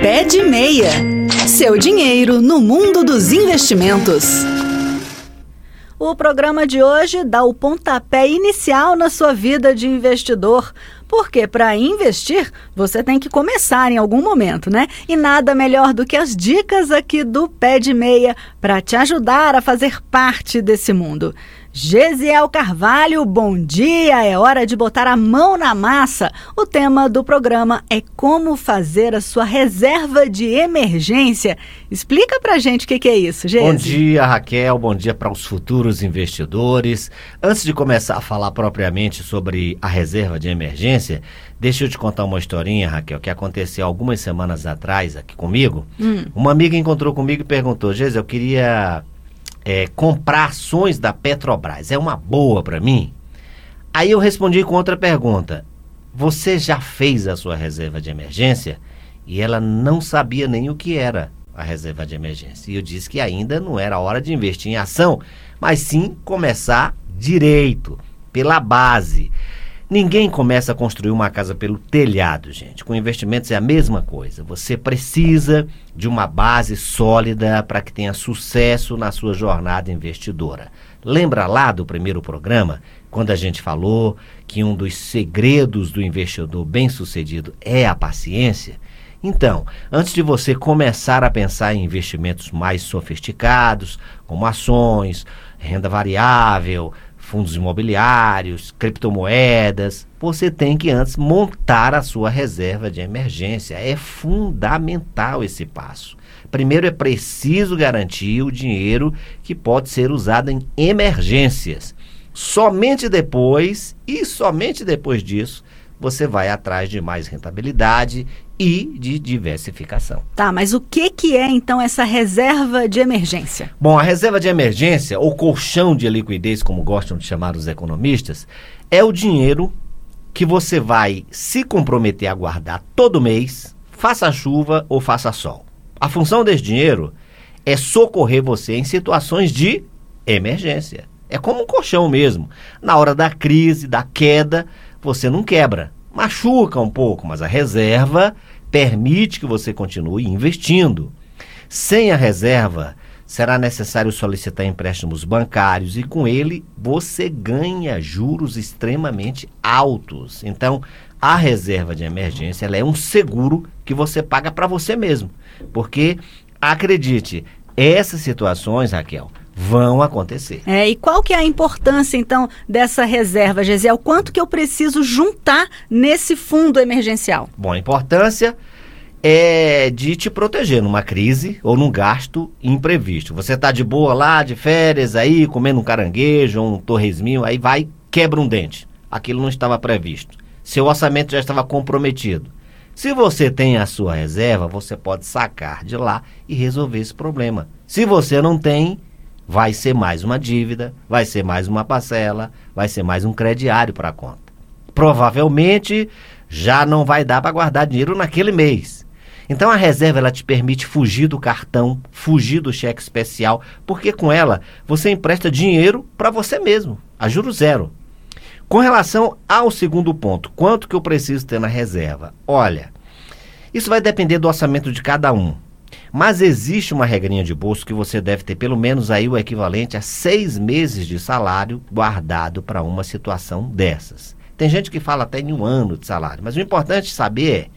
Pé de Meia. Seu dinheiro no mundo dos investimentos. O programa de hoje dá o pontapé inicial na sua vida de investidor. Porque para investir, você tem que começar em algum momento, né? E nada melhor do que as dicas aqui do Pé de Meia para te ajudar a fazer parte desse mundo. Gesiel Carvalho, bom dia! É hora de botar a mão na massa. O tema do programa é como fazer a sua reserva de emergência. Explica pra gente o que, que, é isso, Gesi. Bom dia, Raquel. Bom dia para os futuros investidores. Antes de começar a falar propriamente sobre a reserva de emergência, deixa eu te contar uma historinha, Raquel, que aconteceu algumas semanas atrás aqui comigo. Hum. Uma amiga encontrou comigo e perguntou: Gesi, eu queria é, comprar ações da Petrobras é uma boa para mim? Aí eu respondi com outra pergunta: Você já fez a sua reserva de emergência? E ela não sabia nem o que era a reserva de emergência. E eu disse que ainda não era hora de investir em ação, mas sim começar direito, pela base. Ninguém começa a construir uma casa pelo telhado, gente. Com investimentos é a mesma coisa. Você precisa de uma base sólida para que tenha sucesso na sua jornada investidora. Lembra lá do primeiro programa, quando a gente falou que um dos segredos do investidor bem-sucedido é a paciência? Então, antes de você começar a pensar em investimentos mais sofisticados, como ações, renda variável, fundos imobiliários, criptomoedas, você tem que antes montar a sua reserva de emergência. É fundamental esse passo. Primeiro é preciso garantir o dinheiro que pode ser usado em emergências. Somente depois, e somente depois disso, você vai atrás de mais rentabilidade e de diversificação. Tá, mas o que, que é então essa reserva de emergência? Bom, a reserva de emergência, ou colchão de liquidez, como gostam de chamar os economistas, é o dinheiro que você vai se comprometer a guardar todo mês, faça chuva ou faça sol. A função desse dinheiro é socorrer você em situações de emergência. É como um colchão mesmo. Na hora da crise, da queda, você não quebra. Machuca um pouco, mas a reserva permite que você continue investindo. Sem a reserva, será necessário solicitar empréstimos bancários e com ele você ganha juros extremamente altos. Então, a reserva de emergência é um seguro que você paga para você mesmo. Porque, acredite, essas situações, Raquel, vão acontecer. É, e qual que é a importância, então, dessa reserva, Gesiel? Quanto que eu preciso juntar nesse fundo emergencial? Bom, a importância é de te proteger numa crise ou num gasto imprevisto. Você tá de boa lá, de férias, aí, comendo um caranguejo, um torresminho, aí vai, quebra um dente. Aquilo não estava previsto. Seu orçamento já estava comprometido. Se você tem a sua reserva, você pode sacar de lá e resolver esse problema. Se você não tem, vai ser mais uma dívida, vai ser mais uma parcela, vai ser mais um crediário para a conta. Provavelmente já não vai dar para guardar dinheiro naquele mês. Então a reserva ela te permite fugir do cartão, fugir do cheque especial, porque com ela você empresta dinheiro para você mesmo, a juro zero. Com relação ao segundo ponto, quanto que eu preciso ter na reserva? Olha, isso vai depender do orçamento de cada um. Mas existe uma regrinha de bolso que você deve ter pelo menos aí o equivalente a seis meses de salário guardado para uma situação dessas. Tem gente que fala até em um ano de salário, mas o importante saber é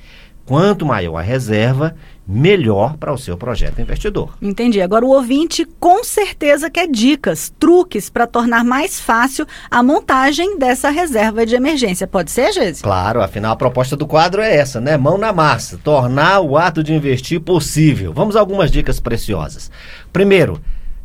quanto maior a reserva, melhor para o seu projeto investidor. Entendi. Agora o ouvinte com certeza quer dicas, truques para tornar mais fácil a montagem dessa reserva de emergência. Pode ser, Geise? Claro, afinal a proposta do quadro é essa, né? Mão na massa, tornar o ato de investir possível. Vamos a algumas dicas preciosas. Primeiro,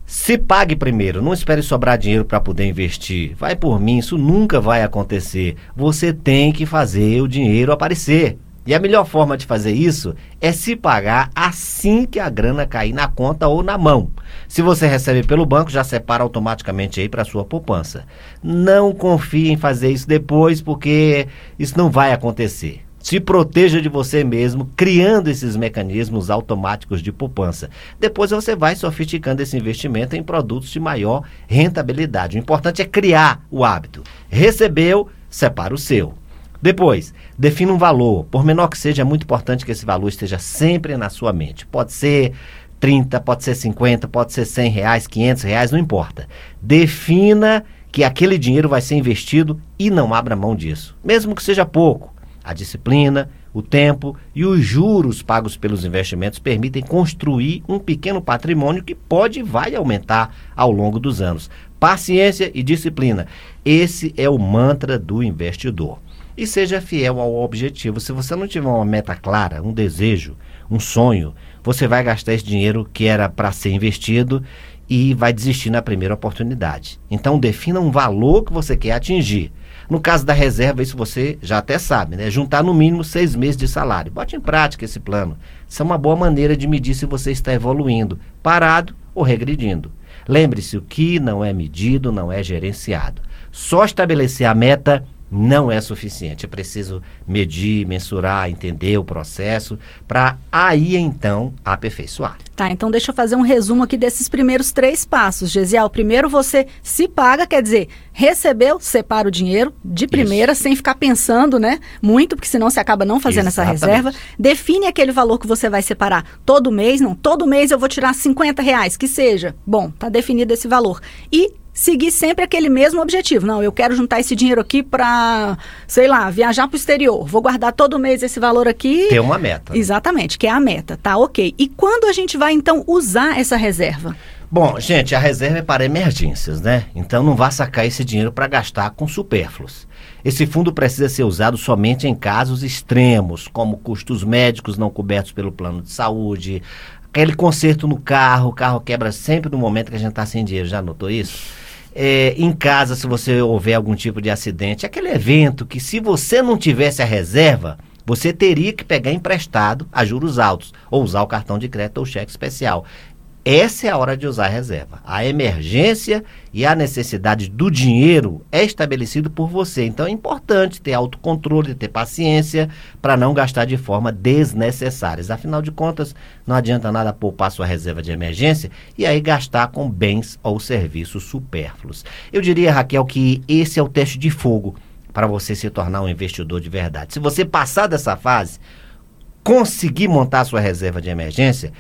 se pague primeiro, não espere sobrar dinheiro para poder investir. Vai por mim, isso nunca vai acontecer. Você tem que fazer o dinheiro aparecer. E a melhor forma de fazer isso é se pagar assim que a grana cair na conta ou na mão. Se você recebe pelo banco, já separa automaticamente aí para sua poupança. Não confie em fazer isso depois, porque isso não vai acontecer. Se proteja de você mesmo, criando esses mecanismos automáticos de poupança. Depois você vai sofisticando esse investimento em produtos de maior rentabilidade. O importante é criar o hábito. Recebeu, separa o seu. Depois, defina um valor. Por menor que seja, é muito importante que esse valor esteja sempre na sua mente. Pode ser 30, pode ser 50, pode ser 100 reais, 500 reais, não importa. Defina que aquele dinheiro vai ser investido e não abra mão disso, mesmo que seja pouco. A disciplina, o tempo e os juros pagos pelos investimentos permitem construir um pequeno patrimônio que pode e vai aumentar ao longo dos anos. Paciência e disciplina. Esse é o mantra do investidor. E seja fiel ao objetivo. Se você não tiver uma meta clara, um desejo, um sonho, você vai gastar esse dinheiro que era para ser investido e vai desistir na primeira oportunidade. Então defina um valor que você quer atingir. No caso da reserva, isso você já até sabe, né? Juntar no mínimo seis meses de salário. Bote em prática esse plano. Isso é uma boa maneira de medir se você está evoluindo, parado ou regredindo. Lembre-se, o que não é medido não é gerenciado. Só estabelecer a meta não é suficiente. É preciso medir, mensurar, entender o processo para aí então aperfeiçoar. Tá, então deixa eu fazer um resumo aqui desses primeiros três passos, Gesiel. Primeiro você se paga, quer dizer, recebeu, separa o dinheiro de primeira, Isso. sem ficar pensando, né? Muito, porque senão você acaba não fazendo Exatamente. essa reserva. Define aquele valor que você vai separar todo mês. Não, todo mês eu vou tirar 50 reais, que seja. Bom, tá definido esse valor. E seguir sempre aquele mesmo objetivo. Não, eu quero juntar esse dinheiro aqui para, sei lá, viajar para o exterior. Vou guardar todo mês esse valor aqui. Ter uma meta. Né? Exatamente, que é a meta, tá? Ok. E quando a gente vai então usar essa reserva? Bom, gente, a reserva é para emergências, né? Então não vá sacar esse dinheiro para gastar com supérfluos. Esse fundo precisa ser usado somente em casos extremos, como custos médicos não cobertos pelo plano de saúde, aquele conserto no carro, o carro quebra sempre no momento que a gente está sem dinheiro. Já notou isso? É, em casa, se você houver algum tipo de acidente, aquele evento que se você não tivesse a reserva, você teria que pegar emprestado a juros altos, ou usar o cartão de crédito ou cheque especial. Essa é a hora de usar a reserva. A emergência e a necessidade do dinheiro é estabelecido por você. Então é importante ter autocontrole, ter paciência para não gastar de forma desnecessária. Afinal de contas, não adianta nada poupar sua reserva de emergência e aí gastar com bens ou serviços supérfluos. Eu diria, Raquel, que esse é o teste de fogo para você se tornar um investidor de verdade. Se você passar dessa fase, conseguir montar sua reserva de emergência,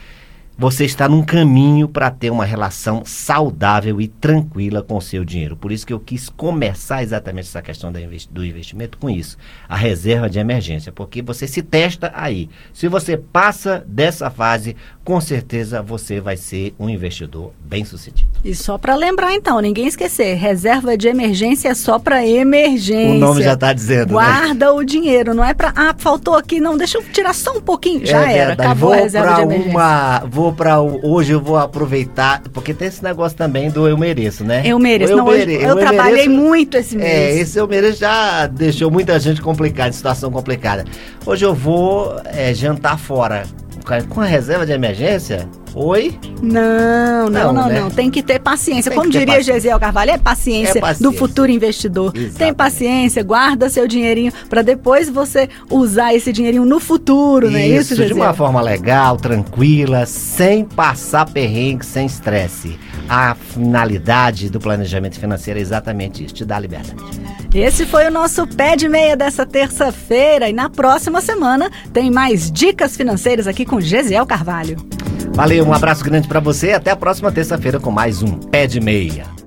você está num caminho para ter uma relação saudável e tranquila com o seu dinheiro. Por isso que eu quis começar exatamente essa questão do investimento com isso, a reserva de emergência, porque você se testa aí. Se você passa dessa fase, com certeza você vai ser um investidor bem sucedido. E só para lembrar então, ninguém esquecer, reserva de emergência é só para emergência. O nome já está dizendo. Né? Guarda né? o dinheiro, não é para ah, faltou aqui, não, deixa eu tirar só um pouquinho, já é era, acabou vou a reserva de emergência. Uma, vou vou para hoje eu vou aproveitar, porque tem esse negócio também do eu mereço, né? Eu mereço. Eu, não, mere, eu, eu trabalhei mereço, muito esse mês. É, esse eu mereço já deixou muita gente complicada, situação complicada. Hoje eu vou é, jantar fora com a reserva de emergência? Oi? Não, não, não, não, né? não. Tem que ter paciência. Tem Como diria paciência. Gesiel Carvalho, é paciência, é paciência, do futuro investidor. Exatamente. Tem paciência, guarda seu dinheirinho para depois você usar esse dinheirinho no futuro, isso, não é isso, Gesiel? de uma forma legal, tranquila, sem passar perrengue, sem estresse. A finalidade do planejamento financeiro é exatamente isso, te dá liberdade. Esse foi o nosso pé de meia dessa terça-feira e na próxima semana tem mais dicas financeiras aqui com Gesiel Carvalho. Valeu, um abraço grande para você e até a próxima terça-feira com mais um Pé de Meia.